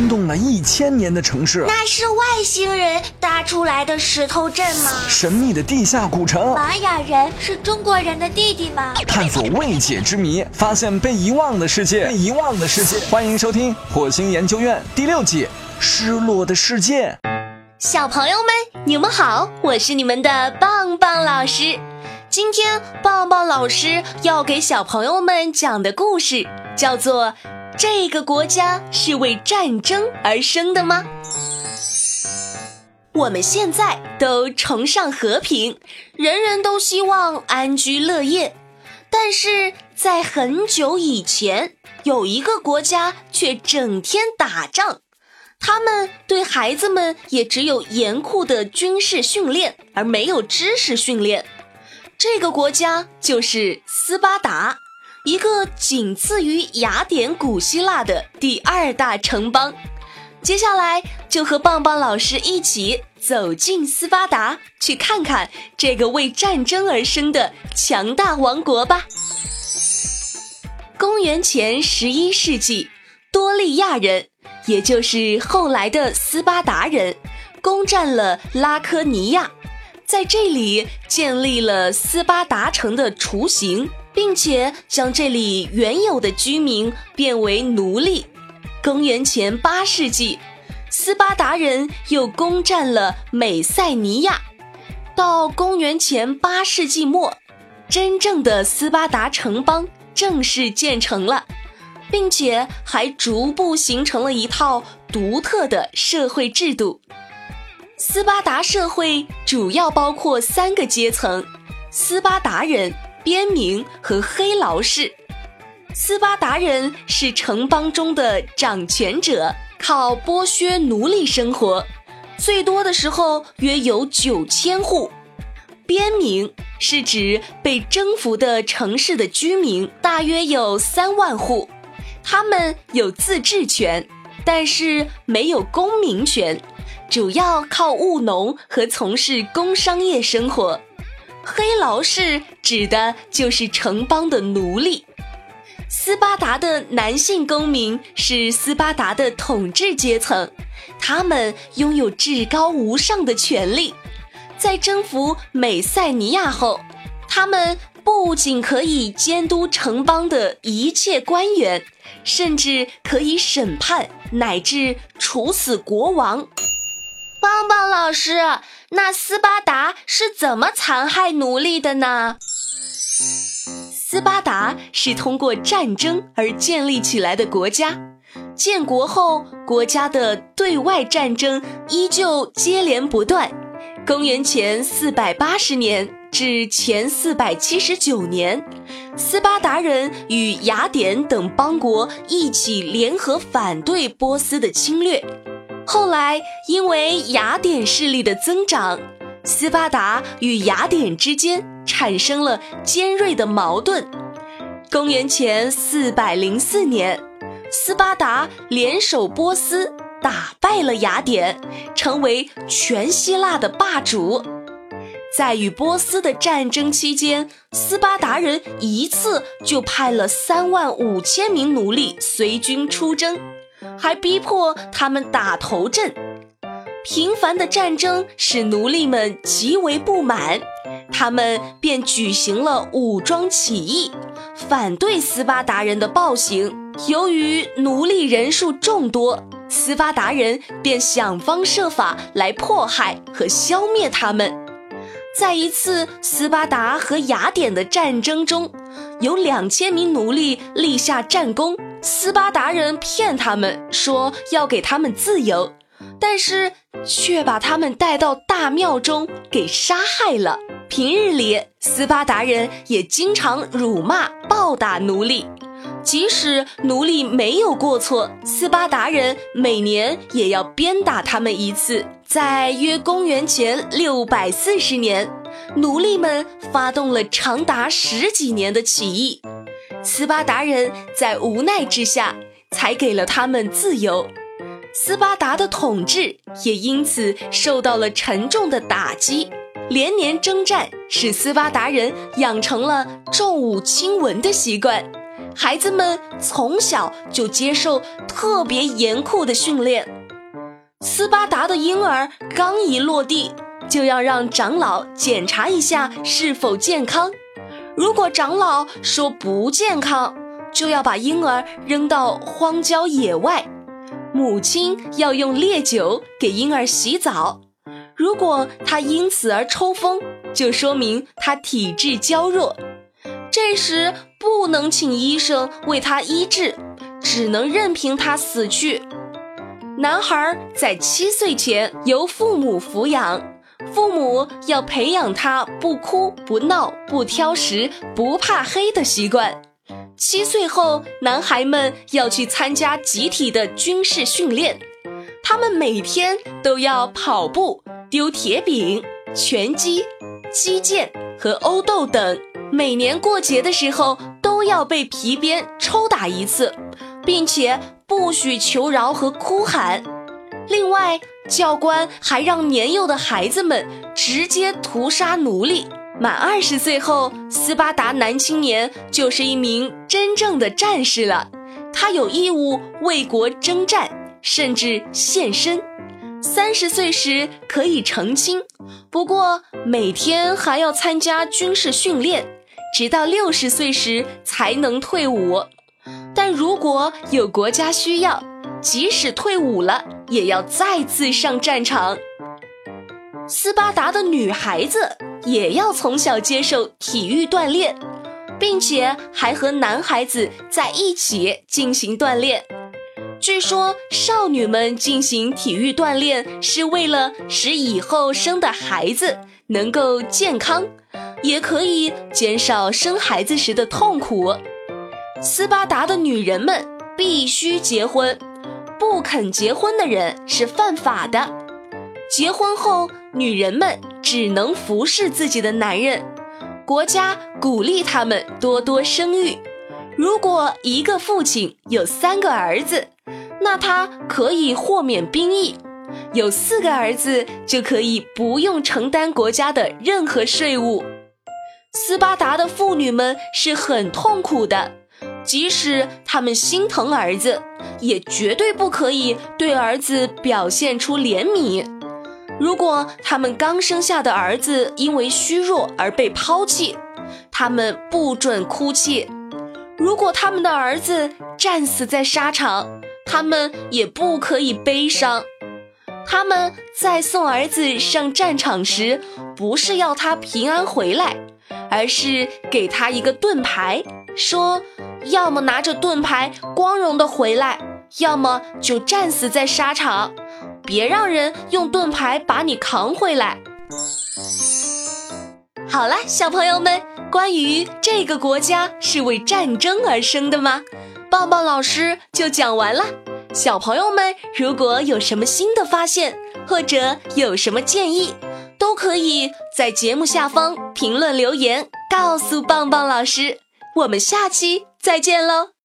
惊动了一千年的城市。那是外星人搭出来的石头镇吗？神秘的地下古城。玛雅人是中国人的弟弟吗？探索未解之谜，发现被遗忘的世界。被遗忘的世界，欢迎收听《火星研究院》第六季《失落的世界》。小朋友们，你们好，我是你们的棒棒老师。今天棒棒老师要给小朋友们讲的故事叫做《这个国家是为战争而生的吗》。我们现在都崇尚和平，人人都希望安居乐业，但是在很久以前，有一个国家却整天打仗，他们对孩子们也只有严酷的军事训练，而没有知识训练。这个国家就是斯巴达，一个仅次于雅典古希腊的第二大城邦。接下来就和棒棒老师一起走进斯巴达，去看看这个为战争而生的强大王国吧。公元前十一世纪，多利亚人，也就是后来的斯巴达人，攻占了拉科尼亚。在这里建立了斯巴达城的雏形，并且将这里原有的居民变为奴隶。公元前八世纪，斯巴达人又攻占了美塞尼亚。到公元前八世纪末，真正的斯巴达城邦正式建成了，并且还逐步形成了一套独特的社会制度。斯巴达社会主要包括三个阶层：斯巴达人、边民和黑劳士。斯巴达人是城邦中的掌权者，靠剥削奴隶生活，最多的时候约有九千户。边民是指被征服的城市的居民，大约有三万户，他们有自治权，但是没有公民权。主要靠务农和从事工商业生活，黑劳士指的就是城邦的奴隶。斯巴达的男性公民是斯巴达的统治阶层，他们拥有至高无上的权利。在征服美塞尼亚后，他们不仅可以监督城邦的一切官员，甚至可以审判乃至处死国王。棒棒老师，那斯巴达是怎么残害奴隶的呢？斯巴达是通过战争而建立起来的国家，建国后，国家的对外战争依旧接连不断。公元前四百八十年至前四百七十九年，斯巴达人与雅典等邦国一起联合反对波斯的侵略。后来，因为雅典势力的增长，斯巴达与雅典之间产生了尖锐的矛盾。公元前四百零四年，斯巴达联手波斯打败了雅典，成为全希腊的霸主。在与波斯的战争期间，斯巴达人一次就派了三万五千名奴隶随军出征。还逼迫他们打头阵，频繁的战争使奴隶们极为不满，他们便举行了武装起义，反对斯巴达人的暴行。由于奴隶人数众多，斯巴达人便想方设法来迫害和消灭他们。在一次斯巴达和雅典的战争中，有两千名奴隶立下战功。斯巴达人骗他们说要给他们自由，但是却把他们带到大庙中给杀害了。平日里，斯巴达人也经常辱骂、暴打奴隶，即使奴隶没有过错，斯巴达人每年也要鞭打他们一次。在约公元前六百四十年，奴隶们发动了长达十几年的起义。斯巴达人在无奈之下，才给了他们自由。斯巴达的统治也因此受到了沉重的打击。连年征战使斯巴达人养成了重武轻文的习惯，孩子们从小就接受特别严酷的训练。斯巴达的婴儿刚一落地，就要让长老检查一下是否健康。如果长老说不健康，就要把婴儿扔到荒郊野外。母亲要用烈酒给婴儿洗澡。如果他因此而抽风，就说明他体质娇弱。这时不能请医生为他医治，只能任凭他死去。男孩在七岁前由父母抚养，父母要培养他不哭不闹、不挑食、不怕黑的习惯。七岁后，男孩们要去参加集体的军事训练，他们每天都要跑步、丢铁饼、拳击、击剑和殴斗等。每年过节的时候都要被皮鞭抽打一次，并且不许求饶和哭喊。另外，教官还让年幼的孩子们直接屠杀奴隶。满二十岁后，斯巴达男青年就是一名真正的战士了，他有义务为国征战，甚至献身。三十岁时可以成亲，不过每天还要参加军事训练。直到六十岁时才能退伍，但如果有国家需要，即使退伍了也要再次上战场。斯巴达的女孩子也要从小接受体育锻炼，并且还和男孩子在一起进行锻炼。据说少女们进行体育锻炼是为了使以后生的孩子能够健康。也可以减少生孩子时的痛苦。斯巴达的女人们必须结婚，不肯结婚的人是犯法的。结婚后，女人们只能服侍自己的男人。国家鼓励他们多多生育。如果一个父亲有三个儿子，那他可以豁免兵役；有四个儿子，就可以不用承担国家的任何税务。斯巴达的妇女们是很痛苦的，即使他们心疼儿子，也绝对不可以对儿子表现出怜悯。如果他们刚生下的儿子因为虚弱而被抛弃，他们不准哭泣；如果他们的儿子战死在沙场，他们也不可以悲伤。他们在送儿子上战场时，不是要他平安回来。而是给他一个盾牌，说：要么拿着盾牌光荣的回来，要么就战死在沙场。别让人用盾牌把你扛回来。好了，小朋友们，关于这个国家是为战争而生的吗？棒棒老师就讲完了。小朋友们，如果有什么新的发现，或者有什么建议，都可以在节目下方评论留言，告诉棒棒老师。我们下期再见喽！